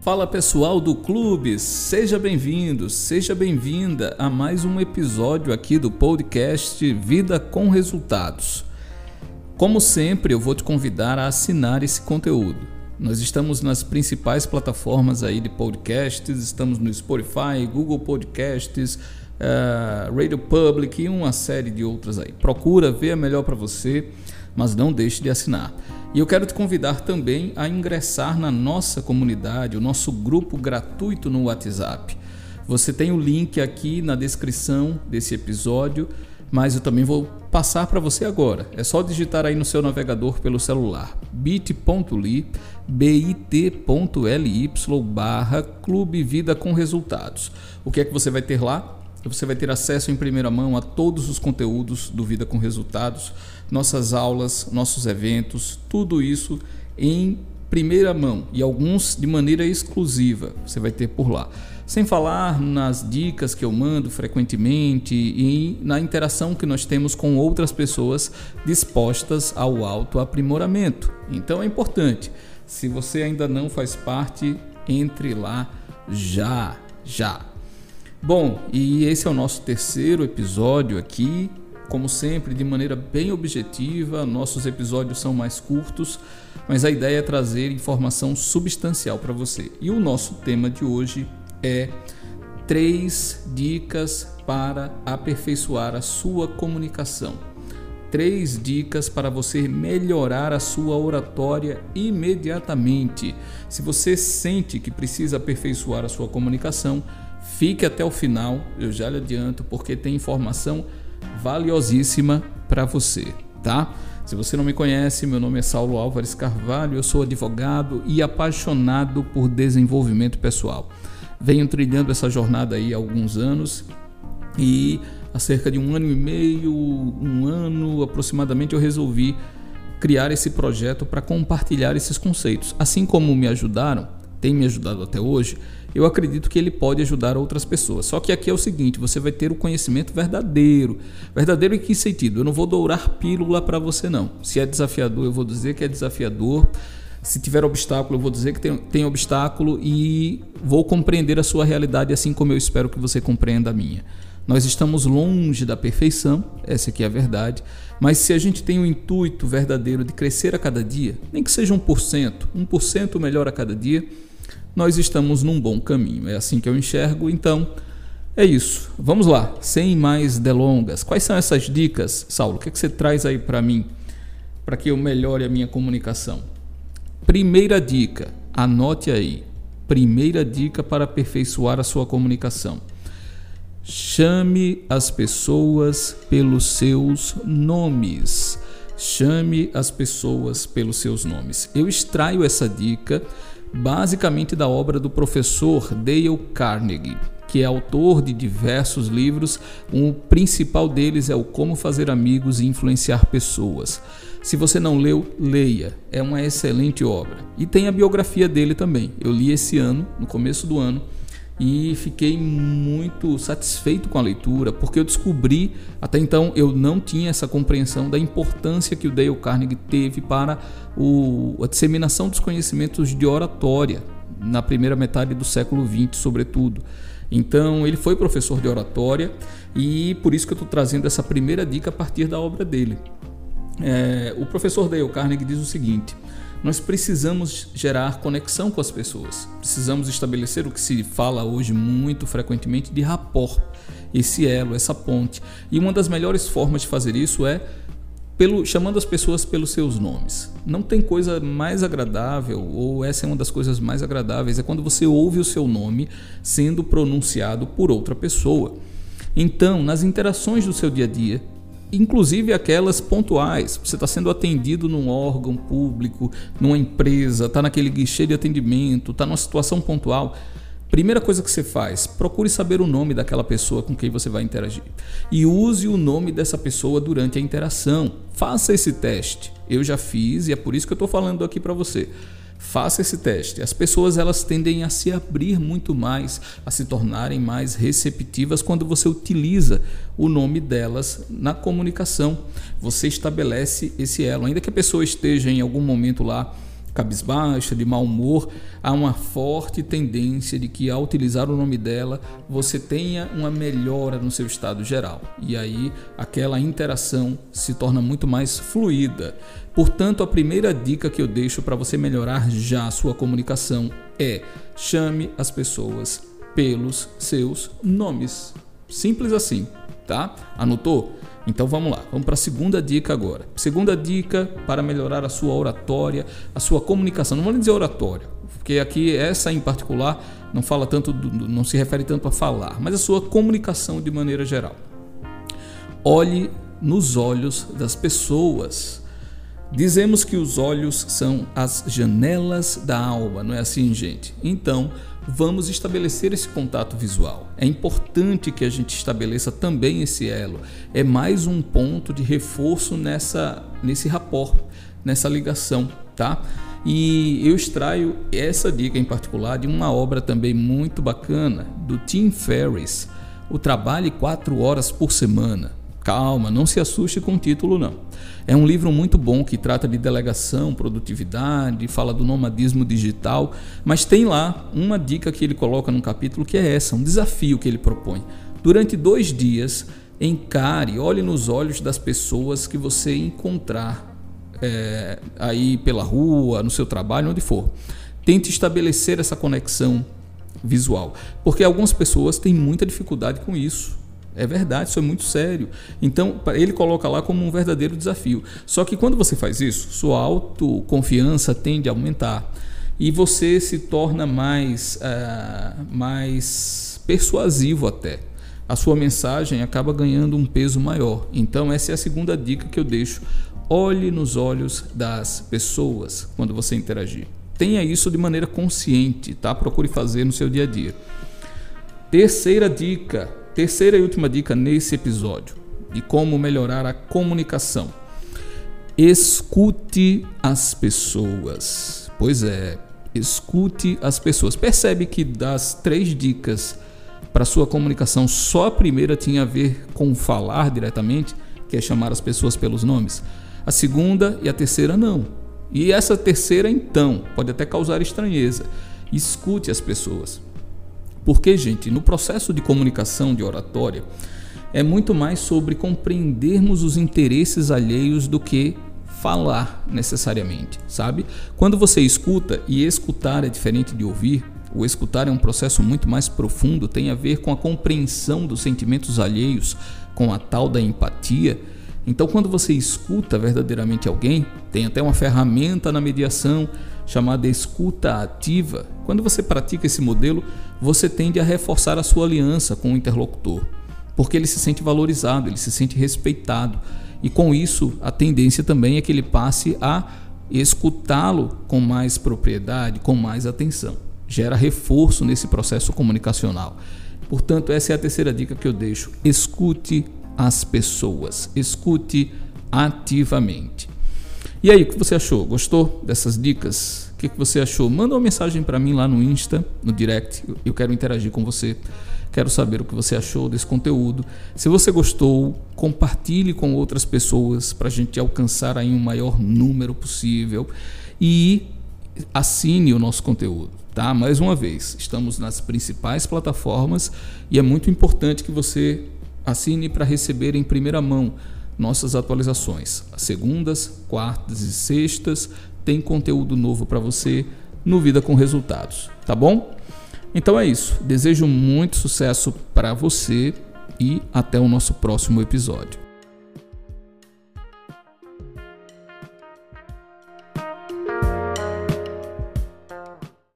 Fala pessoal do clube, seja bem-vindo, seja bem-vinda a mais um episódio aqui do podcast Vida com Resultados. Como sempre, eu vou te convidar a assinar esse conteúdo. Nós estamos nas principais plataformas aí de podcasts, estamos no Spotify, Google Podcasts, uh, Radio Public e uma série de outras aí. Procura ver a melhor para você, mas não deixe de assinar. E eu quero te convidar também a ingressar na nossa comunidade, o nosso grupo gratuito no WhatsApp. Você tem o link aqui na descrição desse episódio, mas eu também vou passar para você agora. É só digitar aí no seu navegador pelo celular bit.ly bit.ly barra Clube Vida com Resultados. O que é que você vai ter lá? Você vai ter acesso em primeira mão a todos os conteúdos do Vida com Resultados, nossas aulas, nossos eventos, tudo isso em primeira mão e alguns de maneira exclusiva. Você vai ter por lá. Sem falar nas dicas que eu mando frequentemente e na interação que nós temos com outras pessoas dispostas ao autoaprimoramento. Então é importante. Se você ainda não faz parte, entre lá já, já. Bom, e esse é o nosso terceiro episódio aqui. Como sempre, de maneira bem objetiva, nossos episódios são mais curtos, mas a ideia é trazer informação substancial para você. E o nosso tema de hoje é três dicas para aperfeiçoar a sua comunicação. Três dicas para você melhorar a sua oratória imediatamente. Se você sente que precisa aperfeiçoar a sua comunicação, Fique até o final, eu já lhe adianto, porque tem informação valiosíssima para você, tá? Se você não me conhece, meu nome é Saulo Álvares Carvalho, eu sou advogado e apaixonado por desenvolvimento pessoal. Venho trilhando essa jornada aí há alguns anos e há cerca de um ano e meio, um ano aproximadamente, eu resolvi criar esse projeto para compartilhar esses conceitos. Assim como me ajudaram, tem me ajudado até hoje, eu acredito que ele pode ajudar outras pessoas. Só que aqui é o seguinte: você vai ter o conhecimento verdadeiro. Verdadeiro em que sentido? Eu não vou dourar pílula para você, não. Se é desafiador, eu vou dizer que é desafiador. Se tiver obstáculo, eu vou dizer que tem, tem obstáculo e vou compreender a sua realidade assim como eu espero que você compreenda a minha. Nós estamos longe da perfeição, essa aqui é a verdade, mas se a gente tem o intuito verdadeiro de crescer a cada dia, nem que seja 1%, 1% melhor a cada dia, nós estamos num bom caminho. É assim que eu enxergo. Então, é isso. Vamos lá, sem mais delongas. Quais são essas dicas, Saulo? O que, é que você traz aí para mim, para que eu melhore a minha comunicação? Primeira dica, anote aí. Primeira dica para aperfeiçoar a sua comunicação. Chame as pessoas pelos seus nomes. Chame as pessoas pelos seus nomes. Eu extraio essa dica basicamente da obra do professor Dale Carnegie, que é autor de diversos livros. O principal deles é o Como Fazer Amigos e Influenciar Pessoas. Se você não leu, leia. É uma excelente obra. E tem a biografia dele também. Eu li esse ano, no começo do ano e fiquei muito satisfeito com a leitura, porque eu descobri, até então eu não tinha essa compreensão da importância que o Dale Carnegie teve para o, a disseminação dos conhecimentos de oratória na primeira metade do século XX, sobretudo. Então, ele foi professor de oratória e por isso que eu estou trazendo essa primeira dica a partir da obra dele. É, o professor Dale Carnegie diz o seguinte: nós precisamos gerar conexão com as pessoas. Precisamos estabelecer o que se fala hoje muito frequentemente de rapport, esse elo, essa ponte. E uma das melhores formas de fazer isso é pelo, chamando as pessoas pelos seus nomes. Não tem coisa mais agradável, ou essa é uma das coisas mais agradáveis, é quando você ouve o seu nome sendo pronunciado por outra pessoa. Então, nas interações do seu dia a dia, inclusive aquelas pontuais. Você está sendo atendido num órgão público, numa empresa, está naquele guichê de atendimento, está numa situação pontual. Primeira coisa que você faz, procure saber o nome daquela pessoa com quem você vai interagir. E use o nome dessa pessoa durante a interação. Faça esse teste. Eu já fiz e é por isso que eu estou falando aqui para você. Faça esse teste. As pessoas elas tendem a se abrir muito mais, a se tornarem mais receptivas quando você utiliza o nome delas na comunicação. Você estabelece esse elo, ainda que a pessoa esteja em algum momento lá cabisbaixa, de mau humor, há uma forte tendência de que ao utilizar o nome dela você tenha uma melhora no seu estado geral. E aí aquela interação se torna muito mais fluida. Portanto, a primeira dica que eu deixo para você melhorar já a sua comunicação é chame as pessoas pelos seus nomes. Simples assim, tá? Anotou? Então vamos lá, vamos para a segunda dica agora. Segunda dica para melhorar a sua oratória, a sua comunicação. Não vou dizer oratória, porque aqui essa em particular não fala tanto, do, não se refere tanto a falar, mas a sua comunicação de maneira geral. Olhe nos olhos das pessoas. Dizemos que os olhos são as janelas da alma, não é assim, gente? Então, vamos estabelecer esse contato visual. É importante que a gente estabeleça também esse elo. É mais um ponto de reforço nessa nesse rapport, nessa ligação, tá? E eu extraio essa dica em particular de uma obra também muito bacana do Tim Ferriss, o Trabalhe quatro horas por semana. Calma, não se assuste com o título não. É um livro muito bom que trata de delegação, produtividade, fala do nomadismo digital, mas tem lá uma dica que ele coloca no capítulo que é essa, um desafio que ele propõe. Durante dois dias, encare, olhe nos olhos das pessoas que você encontrar é, aí pela rua, no seu trabalho, onde for. Tente estabelecer essa conexão visual, porque algumas pessoas têm muita dificuldade com isso. É verdade, isso é muito sério. Então, ele coloca lá como um verdadeiro desafio. Só que quando você faz isso, sua autoconfiança tende a aumentar e você se torna mais, uh, mais persuasivo até. A sua mensagem acaba ganhando um peso maior. Então, essa é a segunda dica que eu deixo. Olhe nos olhos das pessoas quando você interagir. Tenha isso de maneira consciente, tá? Procure fazer no seu dia a dia. Terceira dica: Terceira e última dica nesse episódio de como melhorar a comunicação. Escute as pessoas. Pois é, escute as pessoas. Percebe que das três dicas para sua comunicação, só a primeira tinha a ver com falar diretamente, que é chamar as pessoas pelos nomes. A segunda e a terceira não. E essa terceira, então, pode até causar estranheza. Escute as pessoas. Porque, gente, no processo de comunicação, de oratória, é muito mais sobre compreendermos os interesses alheios do que falar necessariamente, sabe? Quando você escuta, e escutar é diferente de ouvir, o escutar é um processo muito mais profundo, tem a ver com a compreensão dos sentimentos alheios, com a tal da empatia. Então, quando você escuta verdadeiramente alguém, tem até uma ferramenta na mediação chamada escuta ativa. Quando você pratica esse modelo, você tende a reforçar a sua aliança com o interlocutor, porque ele se sente valorizado, ele se sente respeitado. E com isso, a tendência também é que ele passe a escutá-lo com mais propriedade, com mais atenção. Gera reforço nesse processo comunicacional. Portanto, essa é a terceira dica que eu deixo. Escute as pessoas, escute ativamente. E aí, o que você achou? Gostou dessas dicas? que, que você achou? Manda uma mensagem para mim lá no Insta, no direct. Eu quero interagir com você. Quero saber o que você achou desse conteúdo. Se você gostou, compartilhe com outras pessoas para a gente alcançar aí um maior número possível e assine o nosso conteúdo, tá? Mais uma vez, estamos nas principais plataformas e é muito importante que você assine para receber em primeira mão nossas atualizações, segundas, quartas e sextas tem conteúdo novo para você no Vida com Resultados, tá bom? Então é isso. Desejo muito sucesso para você e até o nosso próximo episódio.